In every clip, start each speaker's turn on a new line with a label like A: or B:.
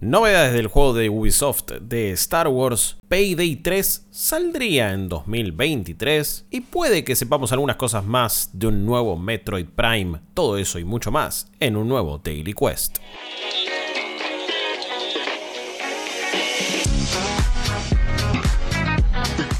A: Novedades del juego de Ubisoft de Star Wars, Payday 3 saldría en 2023 y puede que sepamos algunas cosas más de un nuevo Metroid Prime, todo eso y mucho más en un nuevo Daily Quest.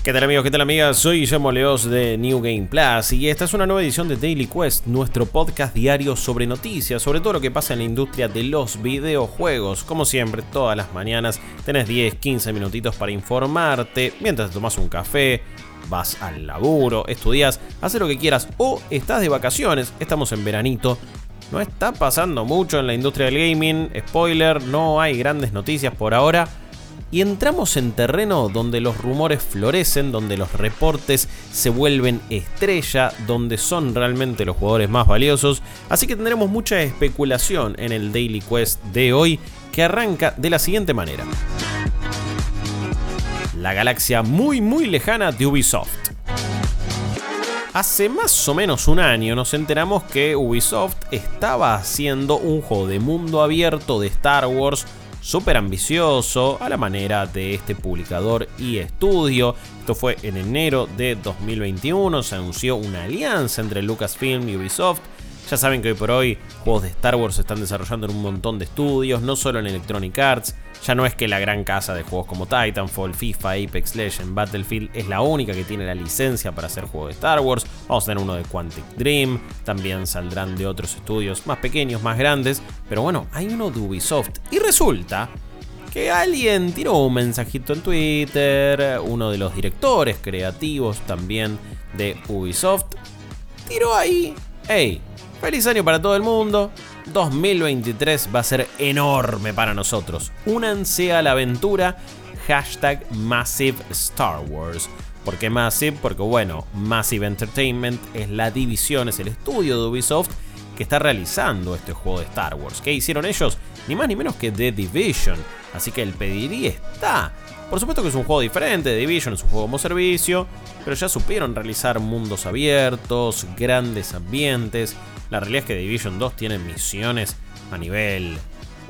A: ¿Qué tal amigos? ¿Qué tal amigas? Soy Guillermo Leos de New Game Plus y esta es una nueva edición de Daily Quest, nuestro podcast diario sobre noticias, sobre todo lo que pasa en la industria de los videojuegos. Como siempre, todas las mañanas tenés 10, 15 minutitos para informarte mientras tomas un café, vas al laburo, estudias, haces lo que quieras o estás de vacaciones, estamos en veranito. No está pasando mucho en la industria del gaming, spoiler, no hay grandes noticias por ahora y entramos en terreno donde los rumores florecen, donde los reportes se vuelven estrella, donde son realmente los jugadores más valiosos, así que tendremos mucha especulación en el Daily Quest de hoy que arranca de la siguiente manera. La galaxia muy muy lejana de Ubisoft. Hace más o menos un año nos enteramos que Ubisoft estaba haciendo un juego de mundo abierto de Star Wars súper ambicioso a la manera de este publicador y estudio. Esto fue en enero de 2021, se anunció una alianza entre Lucasfilm y Ubisoft. Ya saben que hoy por hoy juegos de Star Wars se están desarrollando en un montón de estudios, no solo en Electronic Arts, ya no es que la gran casa de juegos como Titanfall, FIFA, Apex Legends, Battlefield es la única que tiene la licencia para hacer juegos de Star Wars. Vamos a tener uno de Quantic Dream, también saldrán de otros estudios más pequeños, más grandes, pero bueno, hay uno de Ubisoft. Y resulta que alguien tiró un mensajito en Twitter, uno de los directores creativos también de Ubisoft, tiró ahí, hey, feliz año para todo el mundo, 2023 va a ser enorme para nosotros. Únanse a la aventura. Hashtag Massive Star Wars. ¿Por qué Massive? Porque bueno, Massive Entertainment es la división, es el estudio de Ubisoft que está realizando este juego de Star Wars. ¿Qué hicieron ellos? Ni más ni menos que The Division. Así que el pediría está. Por supuesto que es un juego diferente, Division es un juego como servicio, pero ya supieron realizar mundos abiertos, grandes ambientes, la realidad es que Division 2 tiene misiones a nivel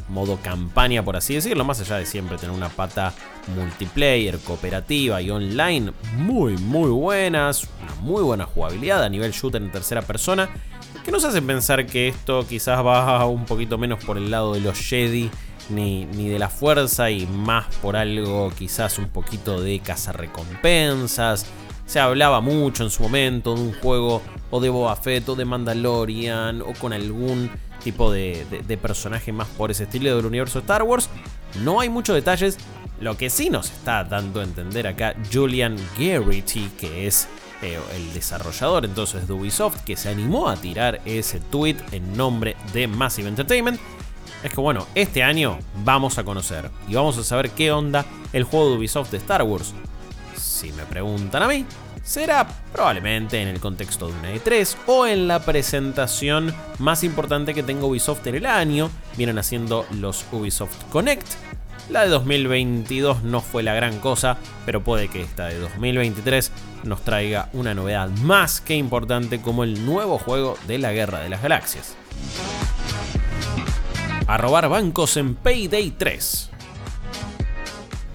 A: modo campaña, por así decirlo, más allá de siempre tener una pata multiplayer, cooperativa y online muy, muy buenas, una muy buena jugabilidad a nivel shooter en tercera persona, que nos hace pensar que esto quizás va un poquito menos por el lado de los Jedi ni, ni de la fuerza y más por algo quizás un poquito de cazarrecompensas. Se hablaba mucho en su momento de un juego o de Boba Fett o de Mandalorian o con algún tipo de, personaje más por ese estilo del universo Star Wars. No hay muchos detalles. Lo que sí nos está dando a entender acá Julian Garrity, que es eh, el desarrollador entonces de Ubisoft, que se animó a tirar ese tweet en nombre de Massive Entertainment, es que bueno, este año vamos a conocer y vamos a saber qué onda el juego de Ubisoft de Star Wars. Si me preguntan a mí, será probablemente en el contexto de una E3 o en la presentación más importante que tenga Ubisoft en el año. Vienen haciendo los Ubisoft Connect. La de 2022 no fue la gran cosa, pero puede que esta de 2023 nos traiga una novedad más que importante como el nuevo juego de la Guerra de las Galaxias. A robar bancos en Payday 3.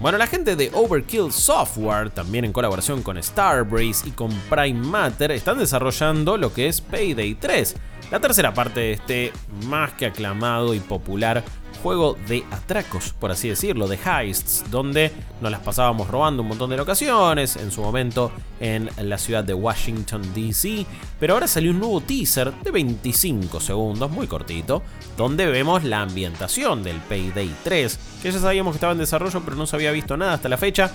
A: Bueno, la gente de Overkill Software, también en colaboración con Starbreeze y con Prime Matter, están desarrollando lo que es Payday 3, la tercera parte de este más que aclamado y popular juego de atracos, por así decirlo, de heists, donde nos las pasábamos robando un montón de ocasiones, en su momento en la ciudad de Washington, D.C., pero ahora salió un nuevo teaser de 25 segundos, muy cortito, donde vemos la ambientación del Payday 3, que ya sabíamos que estaba en desarrollo, pero no se había visto nada hasta la fecha.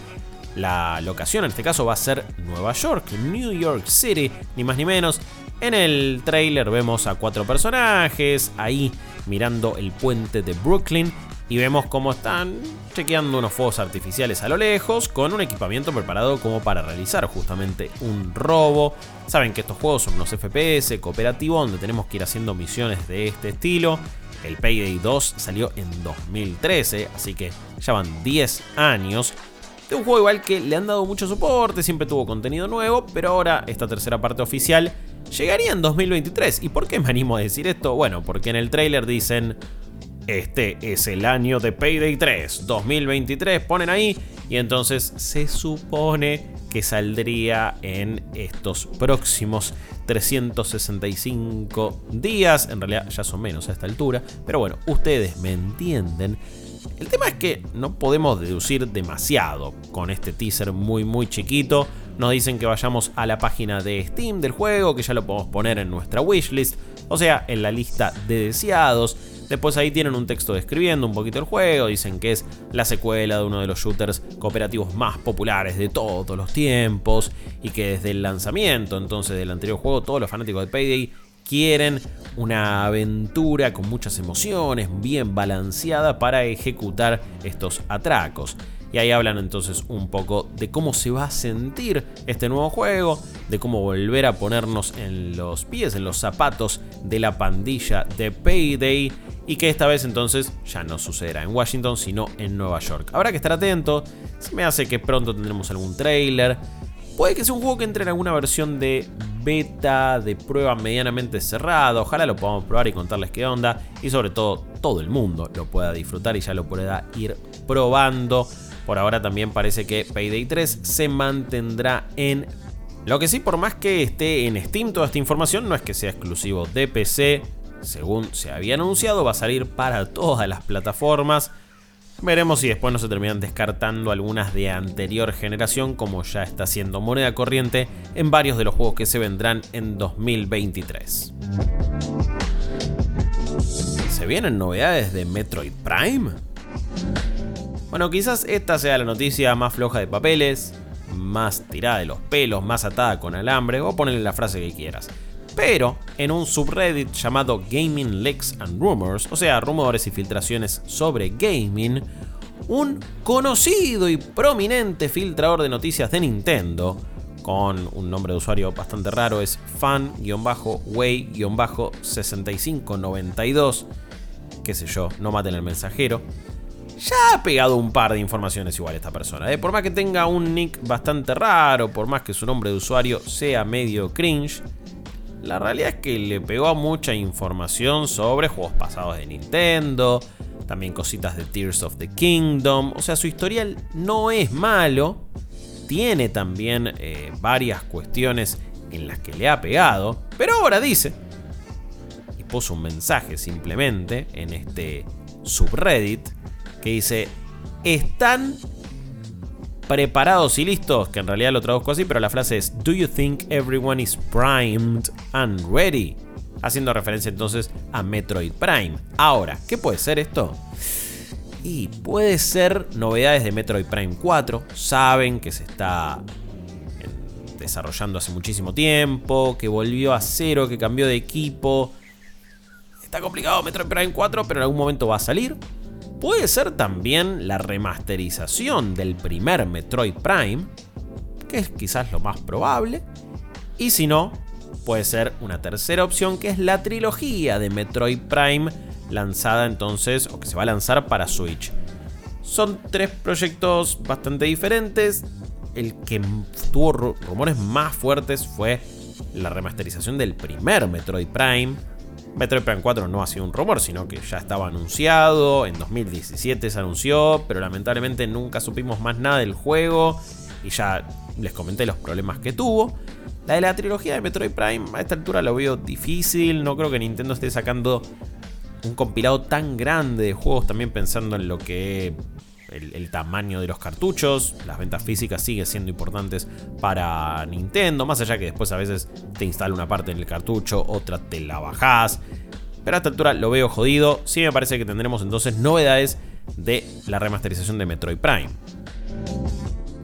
A: La locación en este caso va a ser Nueva York, New York City, ni más ni menos. En el trailer vemos a cuatro personajes, ahí mirando el puente de Brooklyn y vemos cómo están chequeando unos fuegos artificiales a lo lejos con un equipamiento preparado como para realizar justamente un robo. Saben que estos juegos son unos FPS cooperativos donde tenemos que ir haciendo misiones de este estilo. El Payday 2 salió en 2013, así que ya van 10 años. De un juego igual que le han dado mucho soporte, siempre tuvo contenido nuevo, pero ahora esta tercera parte oficial llegaría en 2023. ¿Y por qué me animo a decir esto? Bueno, porque en el trailer dicen este es el año de Payday 3, 2023, ponen ahí, y entonces se supone que saldría en estos próximos 365 días, en realidad ya son menos a esta altura, pero bueno, ustedes me entienden. El tema es que no podemos deducir demasiado con este teaser muy muy chiquito. Nos dicen que vayamos a la página de Steam del juego, que ya lo podemos poner en nuestra wishlist, o sea, en la lista de deseados. Después ahí tienen un texto describiendo un poquito el juego, dicen que es la secuela de uno de los shooters cooperativos más populares de todos los tiempos y que desde el lanzamiento entonces del anterior juego todos los fanáticos de Payday quieren una aventura con muchas emociones, bien balanceada para ejecutar estos atracos. Y ahí hablan entonces un poco de cómo se va a sentir este nuevo juego, de cómo volver a ponernos en los pies, en los zapatos de la pandilla de Payday y que esta vez entonces ya no sucederá en Washington sino en Nueva York. Habrá que estar atento, se me hace que pronto tendremos algún trailer. Puede que sea un juego que entre en alguna versión de beta, de prueba medianamente cerrada. Ojalá lo podamos probar y contarles qué onda. Y sobre todo, todo el mundo lo pueda disfrutar y ya lo pueda ir probando. Por ahora también parece que Payday 3 se mantendrá en... Lo que sí, por más que esté en Steam toda esta información, no es que sea exclusivo de PC. Según se había anunciado, va a salir para todas las plataformas. Veremos si después no se terminan descartando algunas de anterior generación, como ya está siendo moneda corriente en varios de los juegos que se vendrán en 2023. ¿Se vienen novedades de Metroid Prime? Bueno, quizás esta sea la noticia más floja de papeles, más tirada de los pelos, más atada con alambre, o ponerle la frase que quieras. Pero en un subreddit llamado Gaming Leaks and Rumors, o sea, rumores y filtraciones sobre gaming, un conocido y prominente filtrador de noticias de Nintendo, con un nombre de usuario bastante raro, es fan-way-6592, qué sé yo, no maten al mensajero, ya ha pegado un par de informaciones igual esta persona. ¿eh? Por más que tenga un nick bastante raro, por más que su nombre de usuario sea medio cringe, la realidad es que le pegó mucha información sobre juegos pasados de Nintendo, también cositas de Tears of the Kingdom. O sea, su historial no es malo, tiene también eh, varias cuestiones en las que le ha pegado, pero ahora dice, y puso un mensaje simplemente en este subreddit, que dice, están preparados y listos, que en realidad lo traduzco así, pero la frase es, Do you think everyone is primed and ready? Haciendo referencia entonces a Metroid Prime. Ahora, ¿qué puede ser esto? Y puede ser novedades de Metroid Prime 4. Saben que se está desarrollando hace muchísimo tiempo, que volvió a cero, que cambió de equipo. Está complicado Metroid Prime 4, pero en algún momento va a salir. Puede ser también la remasterización del primer Metroid Prime, que es quizás lo más probable. Y si no, puede ser una tercera opción que es la trilogía de Metroid Prime lanzada entonces o que se va a lanzar para Switch. Son tres proyectos bastante diferentes. El que tuvo rumores más fuertes fue la remasterización del primer Metroid Prime, Metroid Prime 4 no ha sido un rumor, sino que ya estaba anunciado, en 2017 se anunció, pero lamentablemente nunca supimos más nada del juego. Y ya les comenté los problemas que tuvo. La de la trilogía de Metroid Prime a esta altura lo veo difícil, no creo que Nintendo esté sacando un compilado tan grande de juegos también pensando en lo que el, tamaño de los cartuchos, las ventas físicas siguen siendo importantes para Nintendo, más allá que después a veces te instala una parte en el cartucho, otra te la bajás. Pero a esta altura lo veo jodido. Sí me parece que tendremos entonces novedades de la remasterización de Metroid Prime.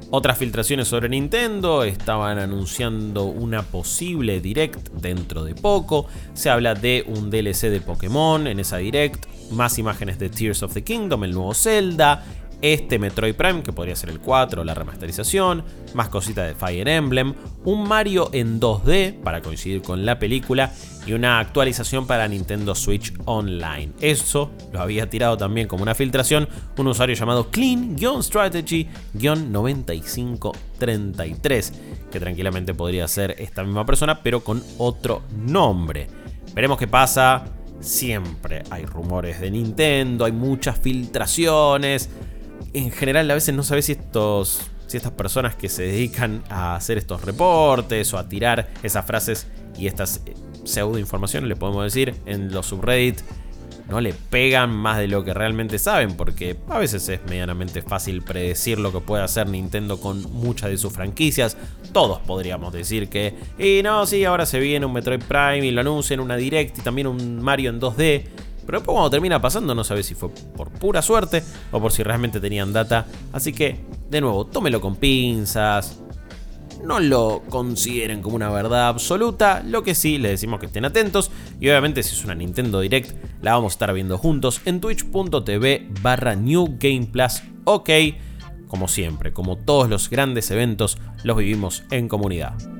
A: Otras filtraciones sobre Nintendo estaban anunciando una posible Direct dentro de poco. Se habla de un DLC de Pokémon en esa Direct, más imágenes de Tears of the Kingdom, el nuevo Zelda, este Metroid Prime, que podría ser el 4, la remasterización, más cositas de Fire Emblem, un Mario en 2D para coincidir con la película y una actualización para Nintendo Switch Online. Eso lo había tirado también como una filtración un usuario llamado Clean-Strategy-9533, que tranquilamente podría ser esta misma persona, pero con otro nombre. Veremos qué pasa. siempre hay rumores de Nintendo, hay muchas filtraciones. En general a veces no sabes si estos si estas personas que se dedican a hacer estos reportes o a tirar esas frases y estas eh, pseudo informaciones, le podemos decir, en los subreddits, no le pegan más de lo que realmente saben, porque a veces es medianamente fácil predecir lo que puede hacer Nintendo con muchas de sus franquicias. Todos podríamos decir que, y no, sí, ahora se viene un Metroid Prime y lo anuncian, una Direct y también un Mario en 2D. Pero después cuando termina pasando no sabes si fue por pura suerte o por si realmente tenían data. Así que, de nuevo, tómelo con pinzas. No lo consideren como una verdad absoluta. Lo que sí, les decimos que estén atentos. Y obviamente si es una Nintendo Direct, la vamos a estar viendo juntos en twitch.tv barra New. Ok. Como siempre, como todos los grandes eventos, los vivimos en comunidad.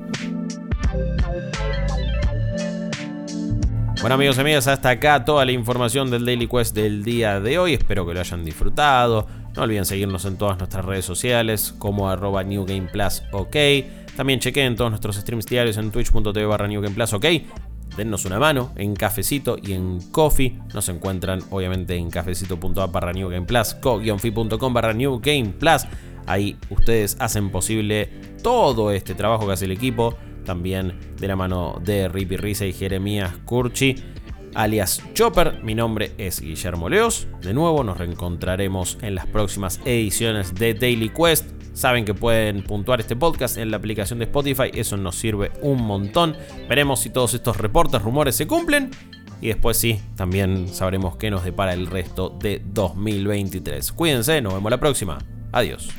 A: Bueno amigos y amigas, hasta acá toda la información del Daily Quest del día de hoy. Espero que lo hayan disfrutado. No olviden seguirnos en todas nuestras redes sociales como arroba New Game Plus OK. También chequen todos nuestros streams diarios en twitch.tv barra New Game Plus OK. Dennos una mano en Cafecito y en Coffee. Nos encuentran obviamente en cafecito.app barra New Game Plus, co-fi.com barra New Game Plus. Ahí ustedes hacen posible todo este trabajo que hace el equipo también de la mano de Rippy Risa y Jeremías Curchi, alias Chopper. Mi nombre es Guillermo Leos. De nuevo nos reencontraremos en las próximas ediciones de Daily Quest. Saben que pueden puntuar este podcast en la aplicación de Spotify, eso nos sirve un montón. Veremos si todos estos reportes, rumores se cumplen. Y después sí, también sabremos qué nos depara el resto de 2023. Cuídense, nos vemos la próxima. Adiós.